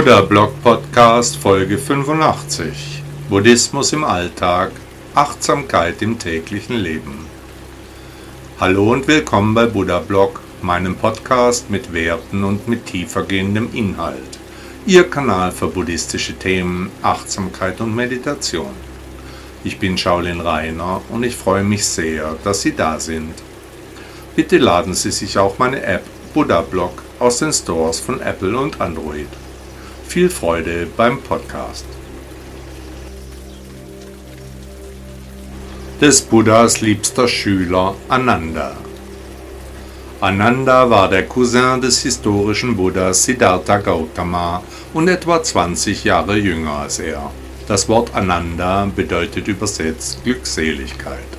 Buddha Blog Podcast Folge 85 Buddhismus im Alltag Achtsamkeit im täglichen Leben Hallo und willkommen bei Buddha Blog, meinem Podcast mit Werten und mit tiefergehendem Inhalt. Ihr Kanal für buddhistische Themen, Achtsamkeit und Meditation. Ich bin Shaolin Rainer und ich freue mich sehr, dass Sie da sind. Bitte laden Sie sich auch meine App Buddha Blog aus den Stores von Apple und Android. Viel Freude beim Podcast. Des Buddhas liebster Schüler Ananda. Ananda war der Cousin des historischen Buddhas Siddhartha Gautama und etwa 20 Jahre jünger als er. Das Wort Ananda bedeutet übersetzt Glückseligkeit.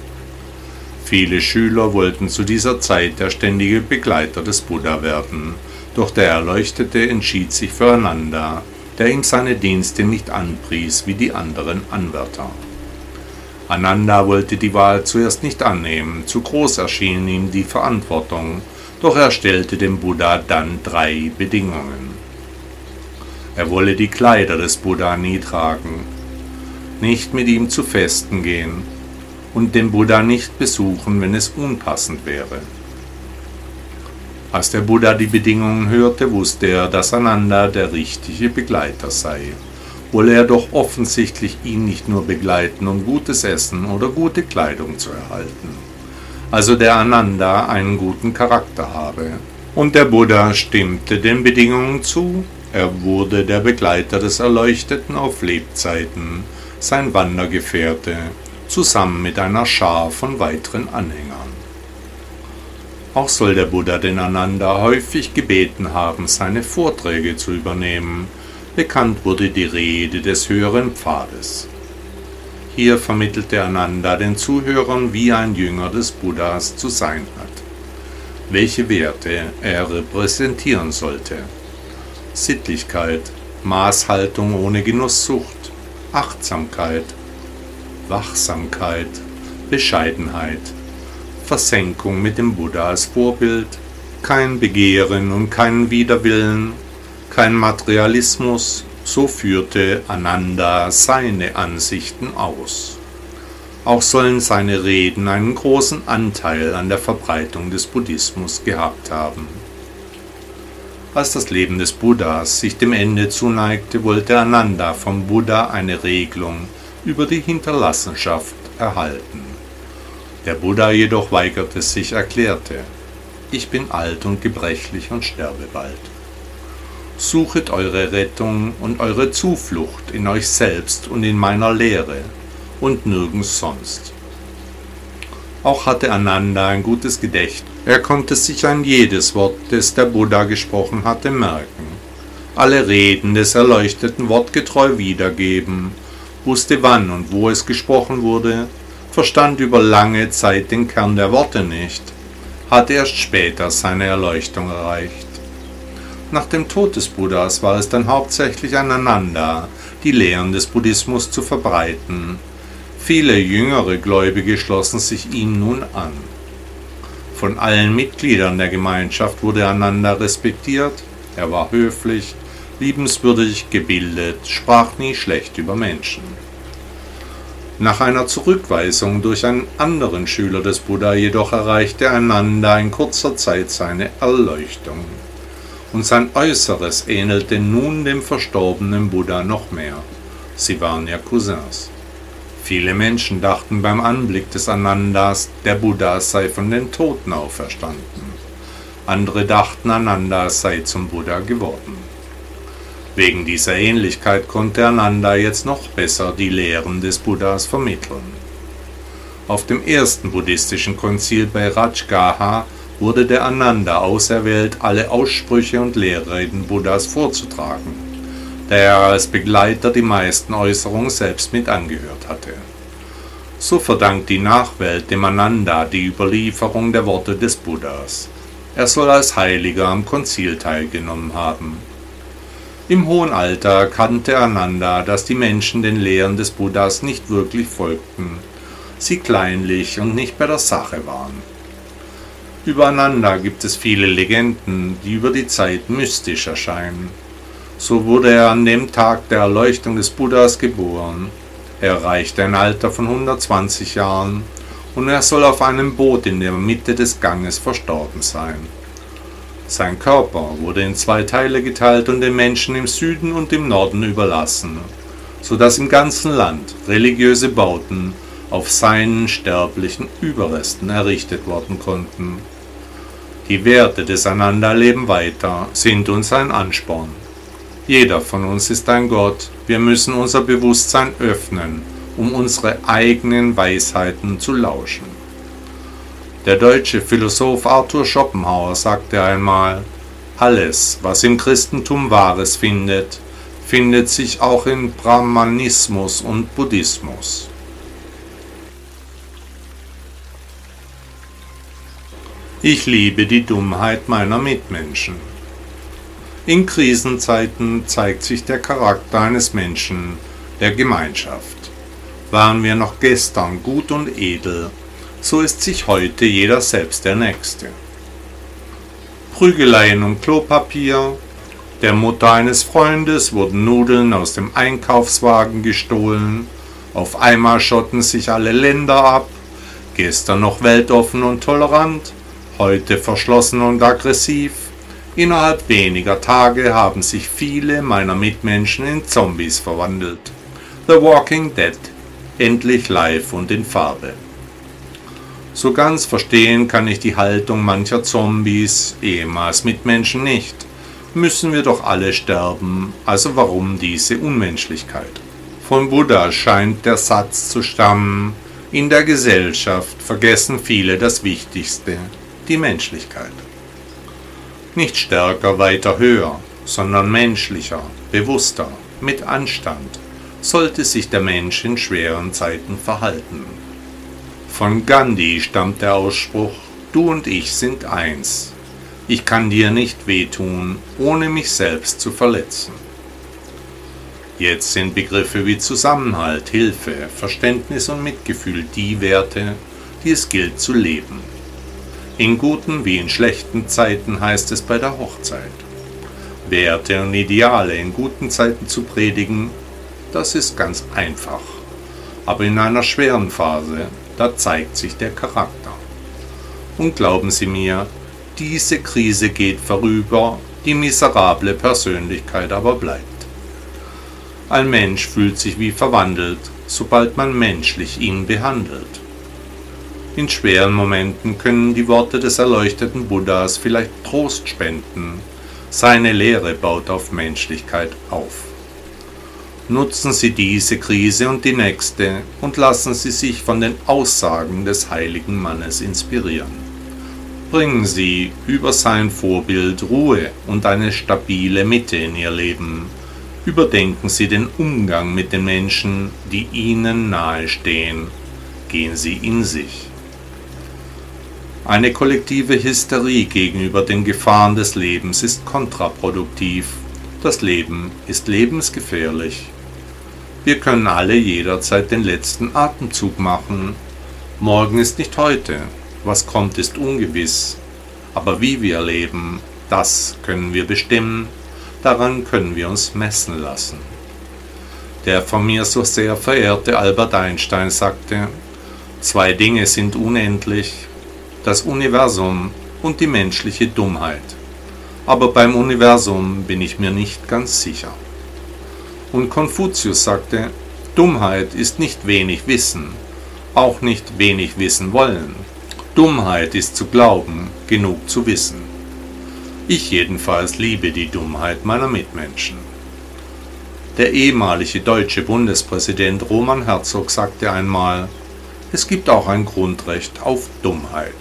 Viele Schüler wollten zu dieser Zeit der ständige Begleiter des Buddha werden doch der Erleuchtete entschied sich für Ananda, der ihm seine Dienste nicht anpries wie die anderen Anwärter. Ananda wollte die Wahl zuerst nicht annehmen, zu groß erschien ihm die Verantwortung, doch er stellte dem Buddha dann drei Bedingungen. Er wolle die Kleider des Buddha nie tragen, nicht mit ihm zu Festen gehen und den Buddha nicht besuchen, wenn es unpassend wäre. Als der Buddha die Bedingungen hörte, wusste er, dass Ananda der richtige Begleiter sei. Wolle er doch offensichtlich ihn nicht nur begleiten, um gutes Essen oder gute Kleidung zu erhalten. Also der Ananda einen guten Charakter habe. Und der Buddha stimmte den Bedingungen zu. Er wurde der Begleiter des Erleuchteten auf Lebzeiten, sein Wandergefährte, zusammen mit einer Schar von weiteren Anhängern. Auch soll der Buddha den Ananda häufig gebeten haben, seine Vorträge zu übernehmen. Bekannt wurde die Rede des höheren Pfades. Hier vermittelte Ananda den Zuhörern, wie ein Jünger des Buddhas zu sein hat, welche Werte er repräsentieren sollte. Sittlichkeit, Maßhaltung ohne Genusssucht, Achtsamkeit, Wachsamkeit, Bescheidenheit, Versenkung mit dem Buddha als Vorbild, kein Begehren und kein Widerwillen, kein Materialismus, so führte Ananda seine Ansichten aus. Auch sollen seine Reden einen großen Anteil an der Verbreitung des Buddhismus gehabt haben. Als das Leben des Buddhas sich dem Ende zuneigte, wollte Ananda vom Buddha eine Regelung über die Hinterlassenschaft erhalten. Der Buddha jedoch weigerte sich, erklärte, ich bin alt und gebrechlich und sterbe bald. Suchet eure Rettung und eure Zuflucht in euch selbst und in meiner Lehre und nirgends sonst. Auch hatte Ananda ein gutes Gedächtnis. Er konnte sich an jedes Wort, das der Buddha gesprochen hatte, merken, alle Reden des Erleuchteten wortgetreu wiedergeben, wusste wann und wo es gesprochen wurde verstand über lange Zeit den Kern der Worte nicht, hatte erst später seine Erleuchtung erreicht. Nach dem Tod des Buddhas war es dann hauptsächlich aneinander, die Lehren des Buddhismus zu verbreiten. Viele jüngere Gläubige schlossen sich ihm nun an. Von allen Mitgliedern der Gemeinschaft wurde Ananda respektiert, er war höflich, liebenswürdig, gebildet, sprach nie schlecht über Menschen. Nach einer Zurückweisung durch einen anderen Schüler des Buddha jedoch erreichte Ananda in kurzer Zeit seine Erleuchtung. Und sein Äußeres ähnelte nun dem verstorbenen Buddha noch mehr. Sie waren ja Cousins. Viele Menschen dachten beim Anblick des Anandas, der Buddha sei von den Toten auferstanden. Andere dachten, Ananda sei zum Buddha geworden. Wegen dieser Ähnlichkeit konnte Ananda jetzt noch besser die Lehren des Buddhas vermitteln. Auf dem ersten buddhistischen Konzil bei Rajgaha wurde der Ananda auserwählt, alle Aussprüche und Lehrreden Buddhas vorzutragen, da er als Begleiter die meisten Äußerungen selbst mit angehört hatte. So verdankt die Nachwelt dem Ananda die Überlieferung der Worte des Buddhas. Er soll als Heiliger am Konzil teilgenommen haben. Im hohen Alter kannte Ananda, dass die Menschen den Lehren des Buddhas nicht wirklich folgten, sie kleinlich und nicht bei der Sache waren. Über Ananda gibt es viele Legenden, die über die Zeit mystisch erscheinen. So wurde er an dem Tag der Erleuchtung des Buddhas geboren. Er erreichte ein Alter von 120 Jahren und er soll auf einem Boot in der Mitte des Ganges verstorben sein. Sein Körper wurde in zwei Teile geteilt und den Menschen im Süden und im Norden überlassen, so dass im ganzen Land religiöse Bauten auf seinen sterblichen Überresten errichtet worden konnten. Die Werte des Ananda leben weiter, sind uns ein Ansporn. Jeder von uns ist ein Gott, wir müssen unser Bewusstsein öffnen, um unsere eigenen Weisheiten zu lauschen. Der deutsche Philosoph Arthur Schopenhauer sagte einmal, alles, was im Christentum Wahres findet, findet sich auch in Brahmanismus und Buddhismus. Ich liebe die Dummheit meiner Mitmenschen. In Krisenzeiten zeigt sich der Charakter eines Menschen, der Gemeinschaft. Waren wir noch gestern gut und edel, so ist sich heute jeder selbst der Nächste. Prügeleien um Klopapier, der Mutter eines Freundes wurden Nudeln aus dem Einkaufswagen gestohlen, auf einmal schotten sich alle Länder ab, gestern noch weltoffen und tolerant, heute verschlossen und aggressiv. Innerhalb weniger Tage haben sich viele meiner Mitmenschen in Zombies verwandelt. The Walking Dead, endlich live und in Farbe. So ganz verstehen kann ich die Haltung mancher Zombies, ehemals Mitmenschen nicht. Müssen wir doch alle sterben, also warum diese Unmenschlichkeit? Von Buddha scheint der Satz zu stammen, in der Gesellschaft vergessen viele das Wichtigste, die Menschlichkeit. Nicht stärker, weiter, höher, sondern menschlicher, bewusster, mit Anstand sollte sich der Mensch in schweren Zeiten verhalten. Von Gandhi stammt der Ausspruch, du und ich sind eins. Ich kann dir nicht wehtun, ohne mich selbst zu verletzen. Jetzt sind Begriffe wie Zusammenhalt, Hilfe, Verständnis und Mitgefühl die Werte, die es gilt zu leben. In guten wie in schlechten Zeiten heißt es bei der Hochzeit. Werte und Ideale in guten Zeiten zu predigen, das ist ganz einfach. Aber in einer schweren Phase da zeigt sich der Charakter. Und glauben Sie mir, diese Krise geht vorüber, die miserable Persönlichkeit aber bleibt. Ein Mensch fühlt sich wie verwandelt, sobald man menschlich ihn behandelt. In schweren Momenten können die Worte des erleuchteten Buddhas vielleicht Trost spenden. Seine Lehre baut auf Menschlichkeit auf. Nutzen Sie diese Krise und die nächste und lassen Sie sich von den Aussagen des heiligen Mannes inspirieren. Bringen Sie über sein Vorbild Ruhe und eine stabile Mitte in Ihr Leben. Überdenken Sie den Umgang mit den Menschen, die Ihnen nahestehen. Gehen Sie in sich. Eine kollektive Hysterie gegenüber den Gefahren des Lebens ist kontraproduktiv. Das Leben ist lebensgefährlich. Wir können alle jederzeit den letzten Atemzug machen. Morgen ist nicht heute. Was kommt, ist ungewiss. Aber wie wir leben, das können wir bestimmen. Daran können wir uns messen lassen. Der von mir so sehr verehrte Albert Einstein sagte, zwei Dinge sind unendlich, das Universum und die menschliche Dummheit. Aber beim Universum bin ich mir nicht ganz sicher. Und Konfuzius sagte, Dummheit ist nicht wenig Wissen, auch nicht wenig wissen wollen. Dummheit ist zu glauben, genug zu wissen. Ich jedenfalls liebe die Dummheit meiner Mitmenschen. Der ehemalige deutsche Bundespräsident Roman Herzog sagte einmal, es gibt auch ein Grundrecht auf Dummheit.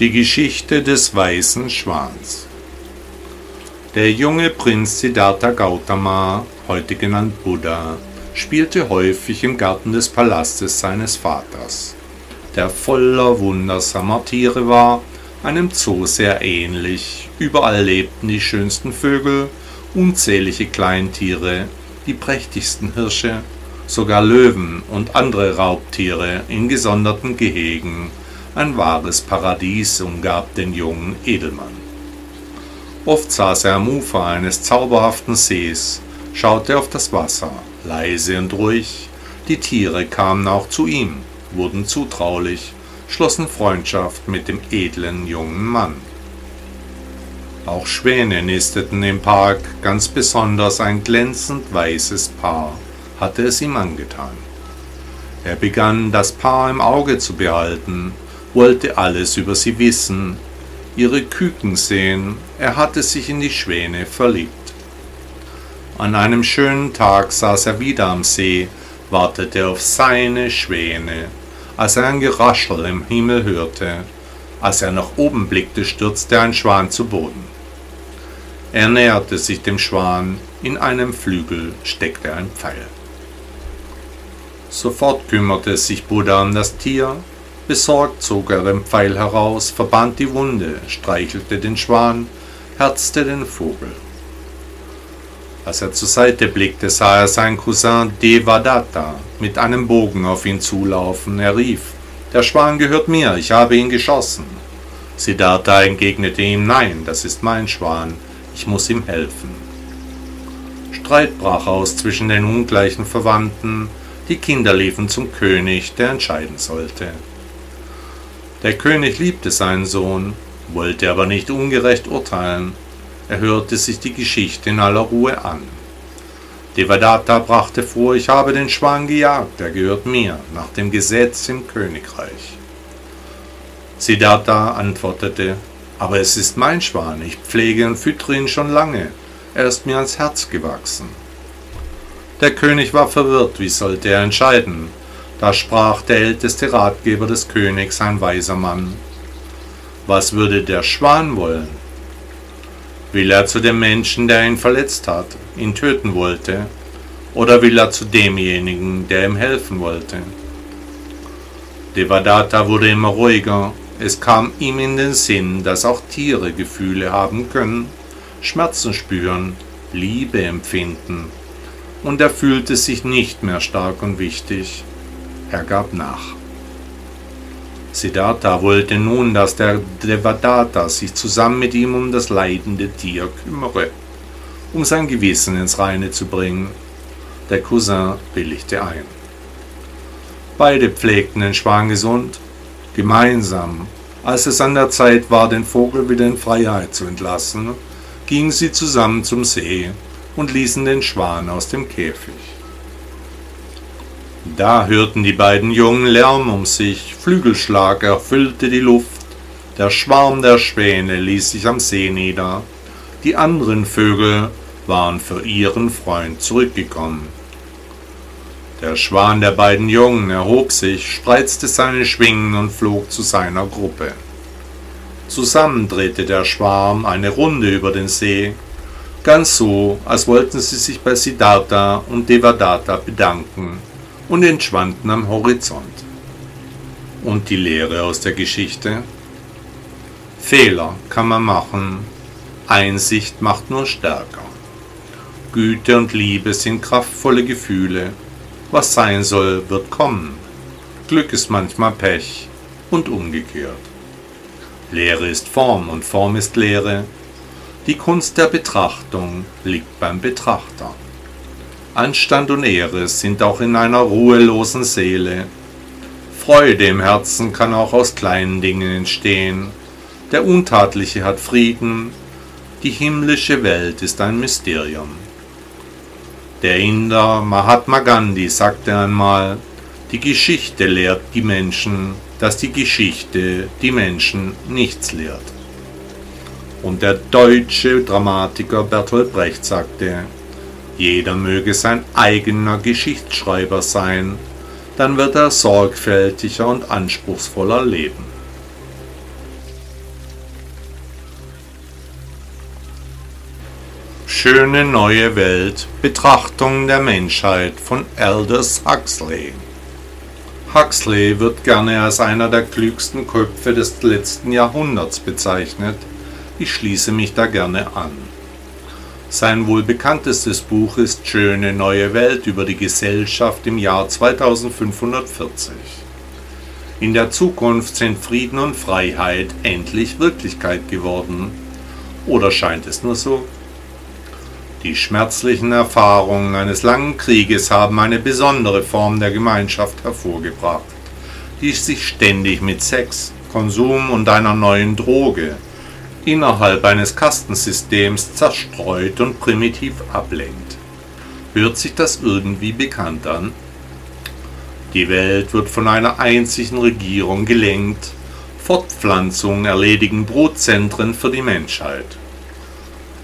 Die Geschichte des weißen Schwans der junge Prinz Siddhartha Gautama, heute genannt Buddha, spielte häufig im Garten des Palastes seines Vaters, der voller wundersamer Tiere war, einem Zoo sehr ähnlich. Überall lebten die schönsten Vögel, unzählige Kleintiere, die prächtigsten Hirsche, sogar Löwen und andere Raubtiere in gesonderten Gehegen, Ein wahres Paradies umgab den jungen Edelmann. Oft saß er am Ufer eines zauberhaften Sees, schaute auf das Wasser, leise und ruhig. Die Tiere kamen auch zu ihm, wurden zutraulich, schlossen Freundschaft mit dem edlen jungen Mann. Auch Schwäne nisteten im Park, ganz besonders ein glänzend weißes Paar hatte es ihm angetan. Er begann, das Paar im Auge zu behalten, wollte alles über sie wissen, ihre Küken sehen, er hatte sich in die Schwäne verliebt. An einem schönen Tag saß er wieder am See, wartete auf seine Schwäne, als er ein Geraschel im Himmel hörte, als er nach oben blickte, stürzte ein Schwan zu Boden. Er näherte sich dem Schwan, in einem Flügel steckte ein Pfeil. Sofort kümmerte sich Buddha um das Tier, besorgt zog er den Pfeil heraus, verband die Wunde, streichelte den Schwan, herzte den Vogel. Als er zur Seite blickte, sah er seinen Cousin Devadatta mit einem Bogen auf ihn zulaufen. Er rief, der Schwan gehört mir, ich habe ihn geschossen. Siddhartha entgegnete ihm, nein, das ist mein Schwan, ich muss ihm helfen. Streit brach aus zwischen den ungleichen Verwandten, die Kinder liefen zum König, der entscheiden sollte. Der König liebte seinen Sohn, wollte aber nicht ungerecht urteilen, er hörte sich die Geschichte in aller Ruhe an. Devadatta brachte vor, ich habe den Schwan gejagt, er gehört mir, nach dem Gesetz im Königreich. Siddhartha antwortete, aber es ist mein Schwan, ich pflege und füttere ihn schon lange. Er ist mir ans Herz gewachsen. Der König war verwirrt, wie sollte er entscheiden? Da sprach der älteste Ratgeber des Königs, ein weiser Mann. Was würde der Schwan wollen? Will er zu dem Menschen, der ihn verletzt hat, ihn töten wollte, oder will er zu demjenigen, der ihm helfen wollte? Devadatta wurde immer ruhiger es kam ihm in den Sinn, dass auch Tiere Gefühle haben können, Schmerzen spüren, Liebe empfinden. Und er fühlte sich nicht mehr stark und wichtig. Er gab nach. Siddhartha wollte nun, dass der Devadatta sich zusammen mit ihm um das leidende Tier kümmere, um sein Gewissen ins Reine zu bringen. Der Cousin willigte ein. Beide pflegten den Schwan gesund Gemeinsam, als es an der Zeit war, den Vogel wieder in Freiheit zu entlassen, gingen sie zusammen zum See und ließen den Schwan aus dem Käfig. Da hörten die beiden Jungen Lärm um sich, Flügelschlag erfüllte die Luft, der Schwarm der Schwäne ließ sich am See nieder, die anderen Vögel waren für ihren Freund zurückgekommen. Der Schwan der beiden Jungen erhob sich, spreizte seine Schwingen und flog zu seiner Gruppe. Zusammen drehte der Schwarm eine Runde über den See, ganz so, als wollten sie sich bei Siddhartha und Devadatta bedanken und entschwanden am Horizont. Und die Lehre aus der Geschichte? Fehler kann man machen, Einsicht macht nur stärker. Güte und Liebe sind kraftvolle Gefühle, was sein soll, wird kommen. Glück ist manchmal Pech und umgekehrt. Lehre ist Form und Form ist Lehre. Die Kunst der Betrachtung liegt beim Betrachter. Anstand und Ehre sind auch in einer ruhelosen Seele. Freude im Herzen kann auch aus kleinen Dingen entstehen. Der Untatliche hat Frieden. Die himmlische Welt ist ein Mysterium. Der Inder Mahatma Gandhi sagte einmal, die Geschichte lehrt die Menschen, dass die Geschichte die Menschen nichts lehrt. Und der deutsche Dramatiker Bertolt Brecht sagte, jeder möge sein eigener Geschichtsschreiber sein, dann wird er sorgfältiger und anspruchsvoller leben. Schöne neue Welt Betrachtung der Menschheit von Aldous Huxley. Huxley wird gerne als einer der klügsten Köpfe des letzten Jahrhunderts bezeichnet. Ich schließe mich da gerne an. Sein wohl bekanntestes Buch ist Schöne neue Welt über die Gesellschaft im Jahr 2540. In der Zukunft sind Frieden und Freiheit endlich Wirklichkeit geworden. Oder scheint es nur so? Die schmerzlichen Erfahrungen eines langen Krieges haben eine besondere Form der Gemeinschaft hervorgebracht, die sich ständig mit Sex, Konsum und einer neuen Droge innerhalb eines Kastensystems zerstreut und primitiv ablenkt. Hört sich das irgendwie bekannt an? Die Welt wird von einer einzigen Regierung gelenkt. Fortpflanzung erledigen Brutzentren für die Menschheit.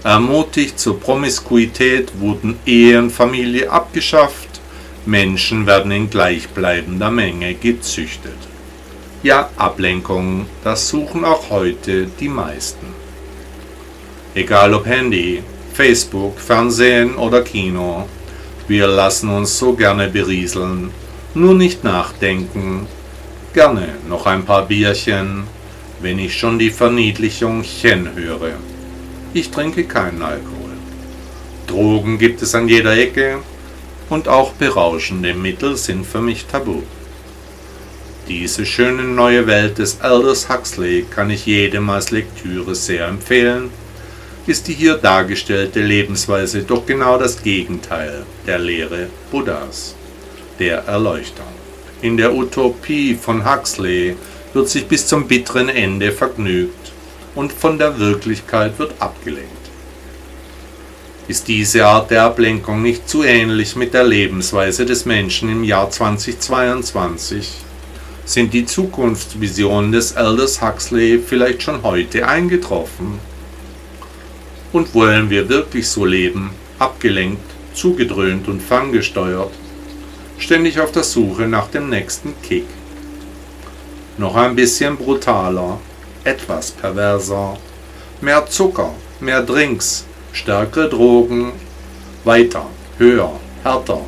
Ermutigt zur Promiskuität wurden Ehe und Familie abgeschafft, Menschen werden in gleichbleibender Menge gezüchtet. Ja, Ablenkung, das suchen auch heute die meisten. Egal ob Handy, Facebook, Fernsehen oder Kino, wir lassen uns so gerne berieseln, nur nicht nachdenken. Gerne noch ein paar Bierchen, wenn ich schon die Verniedlichung Chen höre. Ich trinke keinen Alkohol. Drogen gibt es an jeder Ecke und auch berauschende Mittel sind für mich tabu. Diese schöne neue Welt des Aldous Huxley kann ich jedem als Lektüre sehr empfehlen, ist die hier dargestellte Lebensweise doch genau das Gegenteil der Lehre Buddhas, der Erleuchtung. In der Utopie von Huxley wird sich bis zum bitteren Ende vergnügt und von der Wirklichkeit wird abgelenkt. Ist diese Art der Ablenkung nicht zu ähnlich mit der Lebensweise des Menschen im Jahr 2022? Sind die Zukunftsvisionen des Elders Huxley vielleicht schon heute eingetroffen? Und wollen wir wirklich so leben, abgelenkt, zugedröhnt und ferngesteuert, ständig auf der Suche nach dem nächsten Kick? Noch ein bisschen brutaler, etwas perverser. Mehr Zucker, mehr Drinks, stärkere Drogen, weiter, höher, härter,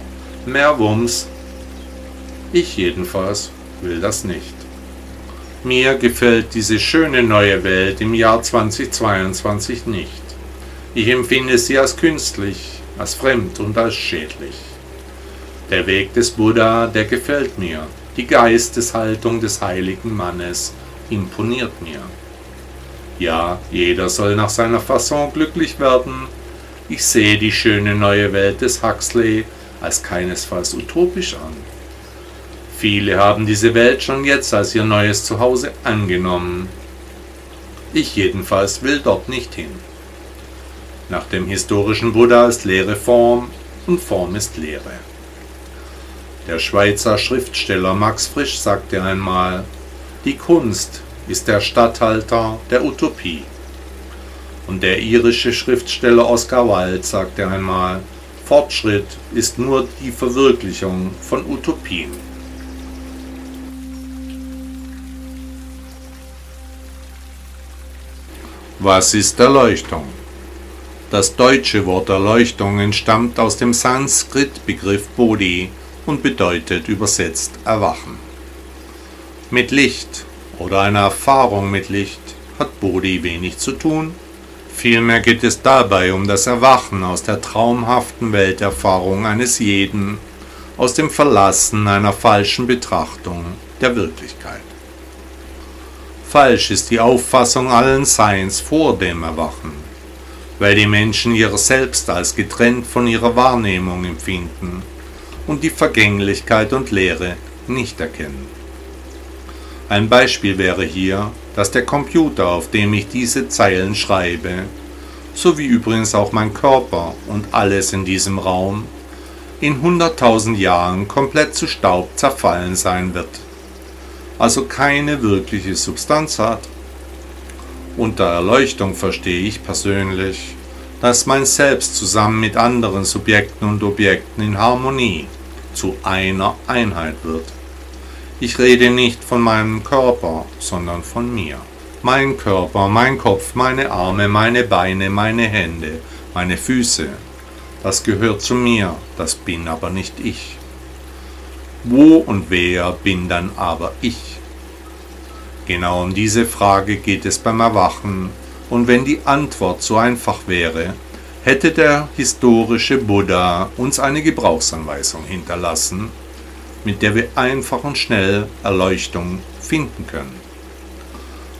mehr Wumms. Ich jedenfalls will das nicht. Mir gefällt diese schöne neue Welt im Jahr 2022 nicht. Ich empfinde sie als künstlich, als fremd und als schädlich. Der Weg des Buddha, der gefällt mir. Die Geisteshaltung des heiligen Mannes imponiert mir. Ja, jeder soll nach seiner Fasson glücklich werden. Ich sehe die schöne neue Welt des Huxley als keinesfalls utopisch an. Viele haben diese Welt schon jetzt als ihr neues Zuhause angenommen. Ich jedenfalls will dort nicht hin. Nach dem historischen Buddha ist Lehre Form und Form ist Lehre. Der Schweizer Schriftsteller Max Frisch sagte einmal, die Kunst ist der Statthalter der Utopie. Und der irische Schriftsteller Oscar Wilde sagte einmal, Fortschritt ist nur die Verwirklichung von Utopien. Was ist Erleuchtung? Das deutsche Wort Erleuchtung entstammt aus dem Sanskrit-Begriff Bodhi und bedeutet übersetzt Erwachen. Mit Licht oder einer Erfahrung mit Licht hat Bodhi wenig zu tun. Vielmehr geht es dabei um das Erwachen aus der traumhaften Welterfahrung eines jeden, aus dem Verlassen einer falschen Betrachtung der Wirklichkeit. Falsch ist die Auffassung allen Seins vor dem Erwachen, weil die Menschen ihr Selbst als getrennt von ihrer Wahrnehmung empfinden und die Vergänglichkeit und Leere nicht erkennen. Ein Beispiel wäre hier, dass der Computer, auf dem ich diese Zeilen schreibe, sowie übrigens auch mein Körper und alles in diesem Raum, in hunderttausend Jahren komplett zu Staub zerfallen sein wird, also keine wirkliche Substanz hat. Unter Erleuchtung verstehe ich persönlich, dass mein Selbst zusammen mit anderen Subjekten und Objekten in Harmonie zu einer Einheit wird. Ich rede nicht von meinem Körper, sondern von mir. Mein Körper, mein Kopf, meine Arme, meine Beine, meine Hände, meine Füße, das gehört zu mir, das bin aber nicht ich. Wo und wer bin dann aber ich? Genau um diese Frage geht es beim Erwachen, und wenn die Antwort so einfach wäre, hätte der historische Buddha uns eine Gebrauchsanweisung hinterlassen, mit der wir einfach und schnell Erleuchtung finden können.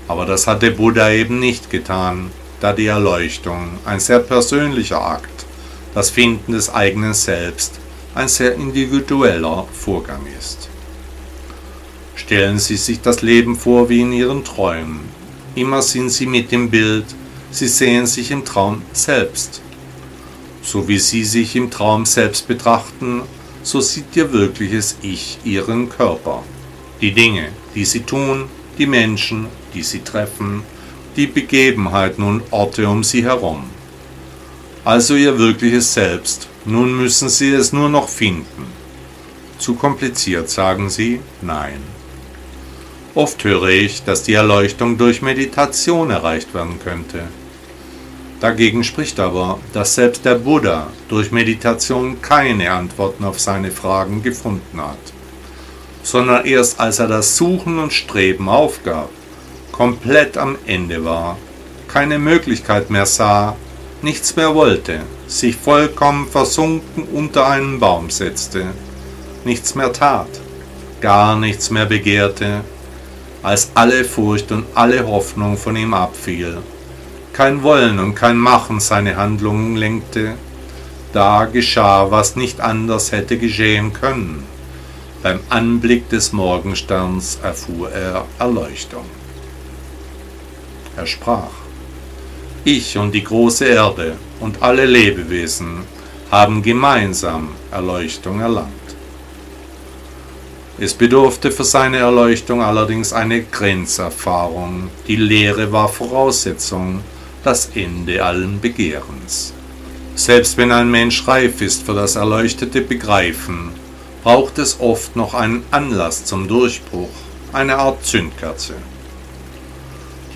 Aber das hat der Buddha eben nicht getan, da die Erleuchtung ein sehr persönlicher Akt, das Finden des eigenen Selbst, ein sehr individueller Vorgang ist. Stellen Sie sich das Leben vor wie in Ihren Träumen. Immer sind Sie mit dem Bild, Sie sehen sich im Traum selbst. So wie Sie sich im Traum selbst betrachten, so sieht Ihr wirkliches Ich Ihren Körper. Die Dinge, die Sie tun, die Menschen, die Sie treffen, die Begebenheiten und Orte um Sie herum. Also Ihr wirkliches Selbst. Nun müssen Sie es nur noch finden. Zu kompliziert, sagen Sie? Nein. Oft höre ich, dass die Erleuchtung durch Meditation erreicht werden könnte. Dagegen spricht aber, dass selbst der Buddha durch Meditation keine Antworten auf seine Fragen gefunden hat, sondern erst als er das Suchen und Streben aufgab, komplett am Ende war, keine Möglichkeit mehr sah, nichts mehr wollte, sich vollkommen versunken unter einen Baum setzte, nichts mehr tat, gar nichts mehr begehrte, als alle Furcht und alle Hoffnung von ihm abfiel kein Wollen und kein Machen seine Handlungen lenkte, da geschah, was nicht anders hätte geschehen können. Beim Anblick des Morgensterns erfuhr er Erleuchtung. Er sprach, Ich und die große Erde und alle Lebewesen haben gemeinsam Erleuchtung erlangt. Es bedurfte für seine Erleuchtung allerdings eine Grenzerfahrung. Die Lehre war Voraussetzung, das Ende allen Begehrens. Selbst wenn ein Mensch reif ist für das erleuchtete Begreifen, braucht es oft noch einen Anlass zum Durchbruch, eine Art Zündkerze.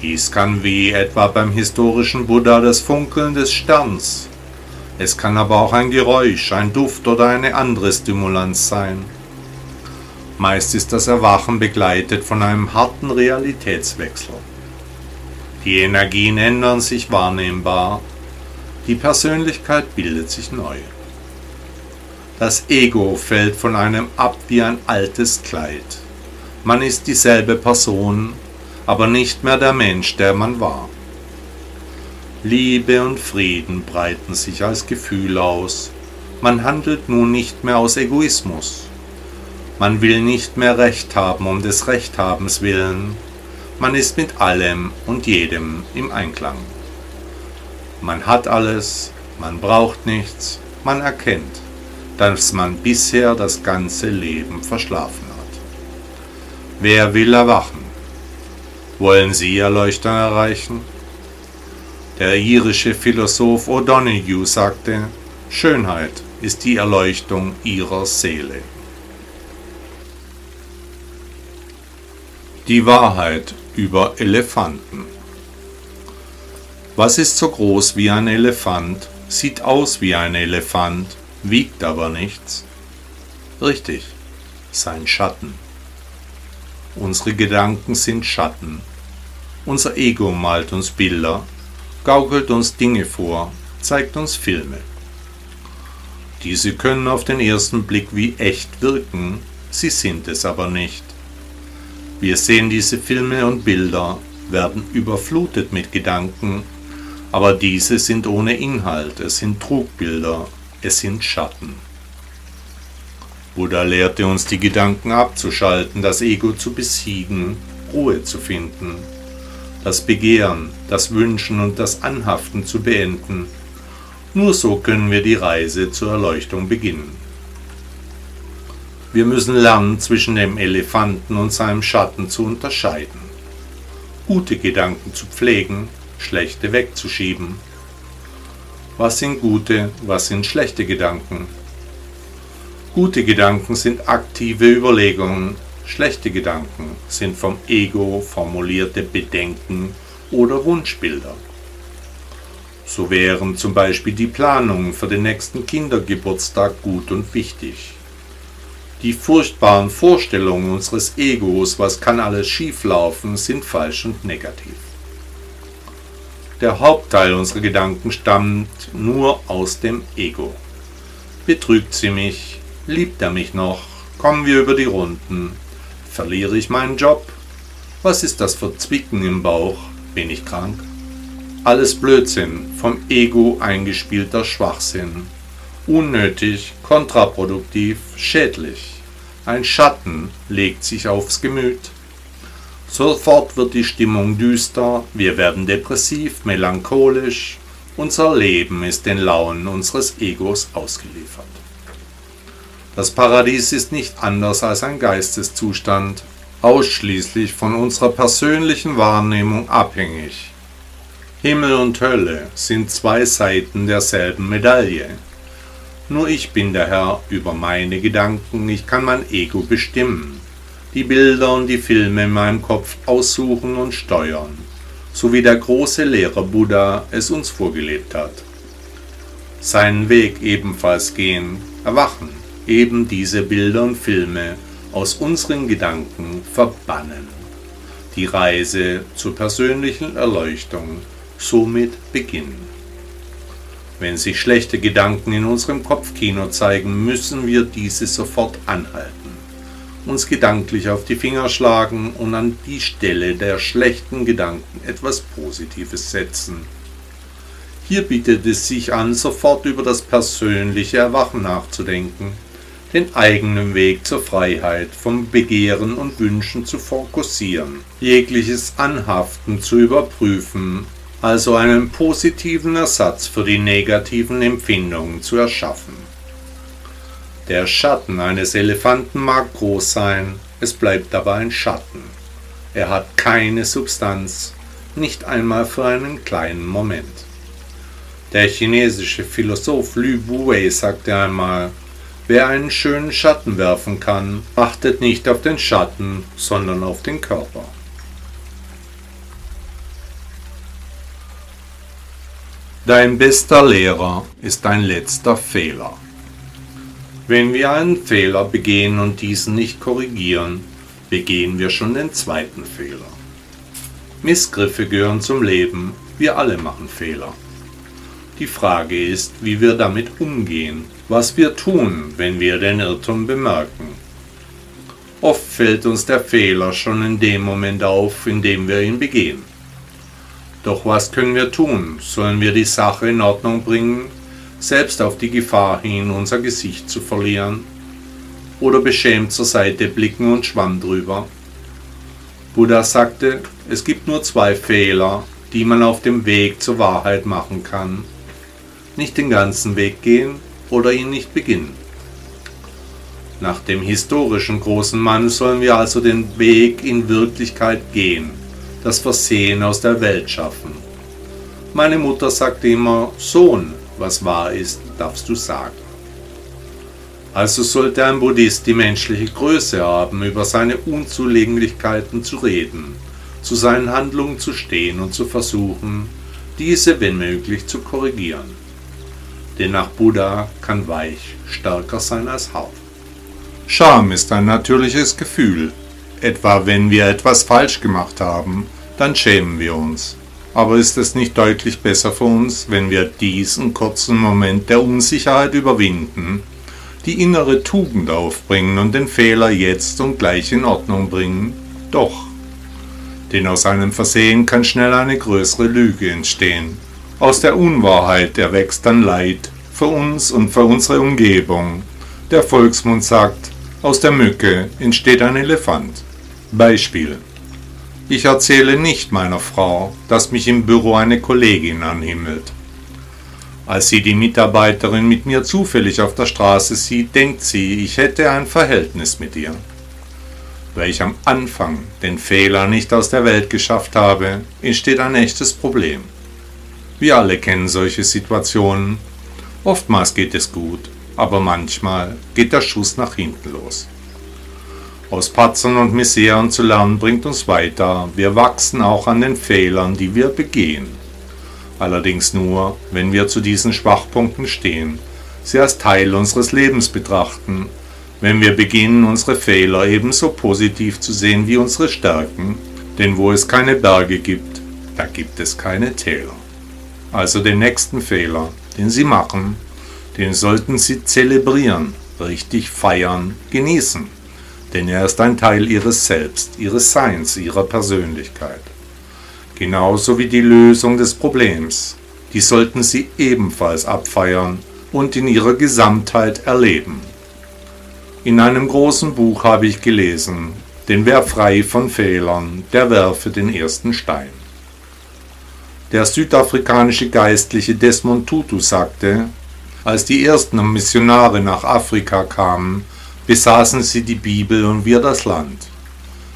Dies kann wie etwa beim historischen Buddha das Funkeln des Sterns. Es kann aber auch ein Geräusch, ein Duft oder eine andere Stimulanz sein. Meist ist das Erwachen begleitet von einem harten Realitätswechsel. Die Energien ändern sich wahrnehmbar. Die Persönlichkeit bildet sich neu. Das Ego fällt von einem ab wie ein altes Kleid. Man ist dieselbe Person, aber nicht mehr der Mensch, der man war. Liebe und Frieden breiten sich als Gefühl aus. Man handelt nun nicht mehr aus Egoismus. Man will nicht mehr Recht haben um des Rechthabens willen, man ist mit allem und jedem im Einklang. Man hat alles, man braucht nichts, man erkennt, dass man bisher das ganze Leben verschlafen hat. Wer will erwachen? Wollen Sie Erleuchtung erreichen? Der irische Philosoph O'Donoghue sagte, Schönheit ist die Erleuchtung ihrer Seele. Die Wahrheit über Elefanten. Was ist so groß wie ein Elefant, sieht aus wie ein Elefant, wiegt aber nichts? Richtig, sein Schatten. Unsere Gedanken sind Schatten. Unser Ego malt uns Bilder, gaukelt uns Dinge vor, zeigt uns Filme. Diese können auf den ersten Blick wie echt wirken, sie sind es aber nicht. Wir sehen diese Filme und Bilder, werden überflutet mit Gedanken, aber diese sind ohne Inhalt, es sind Trugbilder, es sind Schatten. Buddha lehrte uns die Gedanken abzuschalten, das Ego zu besiegen, Ruhe zu finden, das Begehren, das Wünschen und das Anhaften zu beenden. Nur so können wir die Reise zur Erleuchtung beginnen. Wir müssen lernen, zwischen dem Elefanten und seinem Schatten zu unterscheiden. Gute Gedanken zu pflegen, schlechte wegzuschieben. Was sind gute, was sind schlechte Gedanken? Gute Gedanken sind aktive Überlegungen, schlechte Gedanken sind vom Ego formulierte Bedenken oder Wunschbilder. So wären zum Beispiel die Planungen für den nächsten Kindergeburtstag gut und wichtig die furchtbaren Vorstellungen unseres Egos, was kann alles schieflaufen, sind falsch und negativ. Der Hauptteil unserer Gedanken stammt nur aus dem Ego. Betrügt sie mich? Liebt er mich noch? Kommen wir über die Runden. Verliere ich meinen Job? Was ist das für Zwicken im Bauch? Bin ich krank? Alles Blödsinn, vom Ego eingespielter Schwachsinn. Unnötig, kontraproduktiv, schädlich. Ein Schatten legt sich aufs Gemüt. Sofort wird die Stimmung düster, wir werden depressiv, melancholisch, unser Leben ist den Launen unseres Egos ausgeliefert. Das Paradies ist nicht anders als ein Geisteszustand, ausschließlich von unserer persönlichen Wahrnehmung abhängig. Himmel und Hölle sind zwei Seiten derselben Medaille. Nur ich bin der Herr über meine Gedanken, ich kann mein Ego bestimmen, die Bilder und die Filme in meinem Kopf aussuchen und steuern, so wie der große Lehrer Buddha es uns vorgelebt hat. Seinen Weg ebenfalls gehen, erwachen, eben diese Bilder und Filme aus unseren Gedanken verbannen. Die Reise zur persönlichen Erleuchtung somit beginnen. Wenn sich schlechte Gedanken in unserem Kopfkino zeigen, müssen wir diese sofort anhalten, uns gedanklich auf die Finger schlagen und an die Stelle der schlechten Gedanken etwas Positives setzen. Hier bietet es sich an, sofort über das persönliche Erwachen nachzudenken, den eigenen Weg zur Freiheit vom Begehren und Wünschen zu fokussieren, jegliches Anhaften zu überprüfen also einen positiven Ersatz für die negativen Empfindungen zu erschaffen. Der Schatten eines Elefanten mag groß sein, es bleibt aber ein Schatten. Er hat keine Substanz, nicht einmal für einen kleinen Moment. Der chinesische Philosoph Lü Buwei sagte einmal, wer einen schönen Schatten werfen kann, achtet nicht auf den Schatten, sondern auf den Körper. Dein bester Lehrer ist dein letzter Fehler. Wenn wir einen Fehler begehen und diesen nicht korrigieren, begehen wir schon den zweiten Fehler. Missgriffe gehören zum Leben, wir alle machen Fehler. Die Frage ist, wie wir damit umgehen, was wir tun, wenn wir den Irrtum bemerken. Oft fällt uns der Fehler schon in dem Moment auf, in dem wir ihn begehen. Doch was können wir tun? Sollen wir die Sache in Ordnung bringen, selbst auf die Gefahr hin, unser Gesicht zu verlieren? Oder beschämt zur Seite blicken und schwamm drüber? Buddha sagte, es gibt nur zwei Fehler, die man auf dem Weg zur Wahrheit machen kann. Nicht den ganzen Weg gehen oder ihn nicht beginnen. Nach dem historischen großen Mann sollen wir also den Weg in Wirklichkeit gehen das Versehen aus der Welt schaffen. Meine Mutter sagte immer, Sohn, was wahr ist, darfst du sagen. Also sollte ein Buddhist die menschliche Größe haben, über seine Unzulänglichkeiten zu reden, zu seinen Handlungen zu stehen und zu versuchen, diese, wenn möglich, zu korrigieren. Denn nach Buddha kann weich stärker sein als hart. Scham ist ein natürliches Gefühl, Etwa wenn wir etwas falsch gemacht haben, dann schämen wir uns. Aber ist es nicht deutlich besser für uns, wenn wir diesen kurzen Moment der Unsicherheit überwinden, die innere Tugend aufbringen und den Fehler jetzt und gleich in Ordnung bringen? Doch. Denn aus einem Versehen kann schnell eine größere Lüge entstehen. Aus der Unwahrheit erwächst dann Leid für uns und für unsere Umgebung. Der Volksmund sagt, aus der Mücke entsteht ein Elefant. Beispiel. Ich erzähle nicht meiner Frau, dass mich im Büro eine Kollegin anhimmelt. Als sie die Mitarbeiterin mit mir zufällig auf der Straße sieht, denkt sie, ich hätte ein Verhältnis mit ihr. Weil ich am Anfang den Fehler nicht aus der Welt geschafft habe, entsteht ein echtes Problem. Wir alle kennen solche Situationen. Oftmals geht es gut, aber manchmal geht der Schuss nach hinten los. Aus Patzern und Miseren zu lernen bringt uns weiter. Wir wachsen auch an den Fehlern, die wir begehen. Allerdings nur, wenn wir zu diesen Schwachpunkten stehen, sie als Teil unseres Lebens betrachten, wenn wir beginnen, unsere Fehler ebenso positiv zu sehen wie unsere Stärken, denn wo es keine Berge gibt, da gibt es keine Täler. Also den nächsten Fehler, den Sie machen, den sollten Sie zelebrieren, richtig feiern, genießen. Denn er ist ein Teil ihres Selbst, ihres Seins, ihrer Persönlichkeit. Genauso wie die Lösung des Problems. Die sollten sie ebenfalls abfeiern und in ihrer Gesamtheit erleben. In einem großen Buch habe ich gelesen, denn wer frei von Fehlern, der werfe den ersten Stein. Der südafrikanische Geistliche Desmond Tutu sagte, als die ersten Missionare nach Afrika kamen, besaßen sie die Bibel und wir das Land.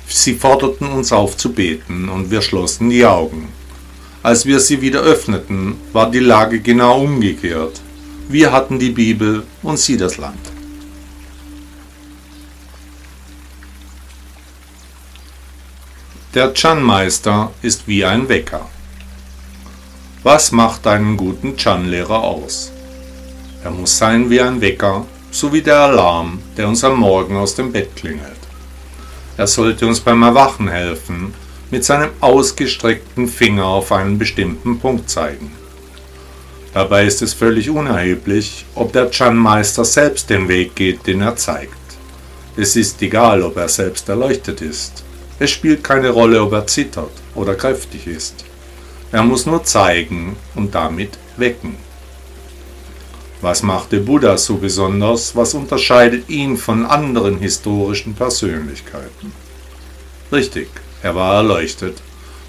Sie forderten uns auf zu beten und wir schlossen die Augen. Als wir sie wieder öffneten, war die Lage genau umgekehrt. Wir hatten die Bibel und sie das Land. Der Chan-Meister ist wie ein Wecker. Was macht einen guten Chan-Lehrer aus? Er muss sein wie ein Wecker, so wie der Alarm, der uns am Morgen aus dem Bett klingelt. Er sollte uns beim Erwachen helfen, mit seinem ausgestreckten Finger auf einen bestimmten Punkt zeigen. Dabei ist es völlig unerheblich, ob der Chan-Meister selbst den Weg geht, den er zeigt. Es ist egal, ob er selbst erleuchtet ist. Es spielt keine Rolle, ob er zittert oder kräftig ist. Er muss nur zeigen und damit wecken. Was machte Buddha so besonders? Was unterscheidet ihn von anderen historischen Persönlichkeiten? Richtig, er war erleuchtet.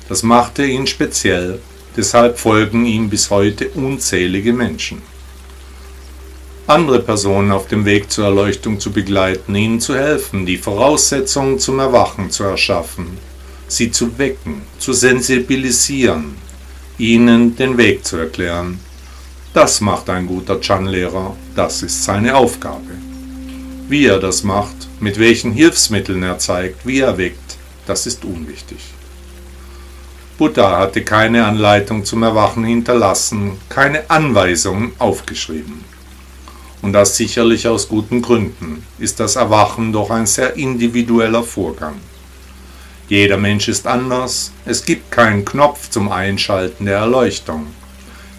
Das machte ihn speziell, deshalb folgen ihm bis heute unzählige Menschen andere Personen auf dem Weg zur Erleuchtung zu begleiten, ihnen zu helfen, die Voraussetzungen zum Erwachen zu erschaffen, sie zu wecken, zu sensibilisieren, ihnen den Weg zu erklären. Das macht ein guter Chan-Lehrer, das ist seine Aufgabe. Wie er das macht, mit welchen Hilfsmitteln er zeigt, wie er weckt, das ist unwichtig. Buddha hatte keine Anleitung zum Erwachen hinterlassen, keine Anweisungen aufgeschrieben und das sicherlich aus guten Gründen, ist das Erwachen doch ein sehr individueller Vorgang. Jeder Mensch ist anders, es gibt keinen Knopf zum Einschalten der Erleuchtung,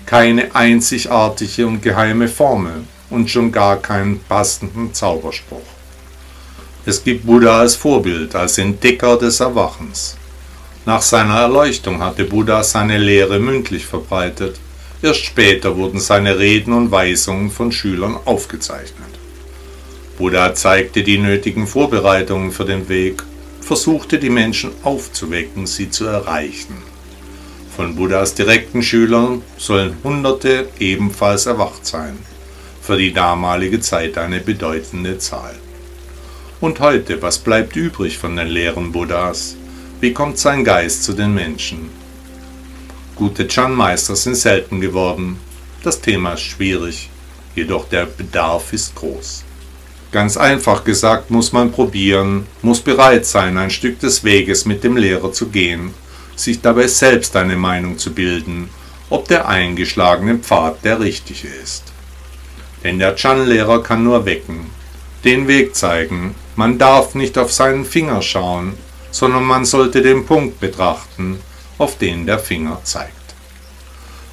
keine einzigartige und geheime Formel und schon gar keinen passenden Zauberspruch. Es gibt Buddha als Vorbild, als Entdecker des Erwachens. Nach seiner Erleuchtung hatte Buddha seine Lehre mündlich verbreitet Erst später wurden seine Reden und Weisungen von Schülern aufgezeichnet. Buddha zeigte die nötigen Vorbereitungen für den Weg, versuchte die Menschen aufzuwecken, sie zu erreichen. Von Buddhas direkten Schülern sollen Hunderte ebenfalls erwacht sein, für die damalige Zeit eine bedeutende Zahl. Und heute, was bleibt übrig von den Lehren Buddhas? Wie kommt sein Geist zu den Menschen? Gute Chan-Meister sind selten geworden. Das Thema ist schwierig, jedoch der Bedarf ist groß. Ganz einfach gesagt muss man probieren, muss bereit sein, ein Stück des Weges mit dem Lehrer zu gehen, sich dabei selbst eine Meinung zu bilden, ob der eingeschlagene Pfad der richtige ist. Denn der Chan-Lehrer kann nur wecken, den Weg zeigen, man darf nicht auf seinen Finger schauen, sondern man sollte den Punkt betrachten, auf den der Finger zeigt.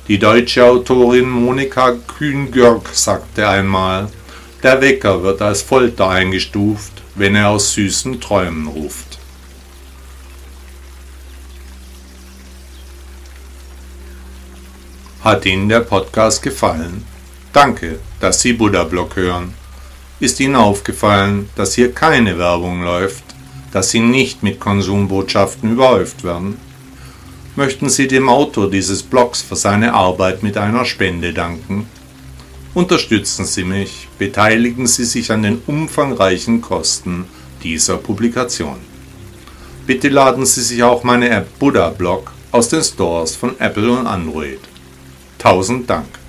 Die deutsche Autorin Monika Kühn-Görg sagte einmal, der Wecker wird als Folter eingestuft, wenn er aus süßen Träumen ruft. Hat Ihnen der Podcast gefallen? Danke, dass Sie Buddha Blog hören. Ist Ihnen aufgefallen, dass hier keine Werbung läuft, dass Sie nicht mit Konsumbotschaften überhäuft werden? Möchten Sie dem Autor dieses Blogs für seine Arbeit mit einer Spende danken? Unterstützen Sie mich, beteiligen Sie sich an den umfangreichen Kosten dieser Publikation. Bitte laden Sie sich auch meine App Buddha Blog aus den Stores von Apple und Android. Tausend Dank.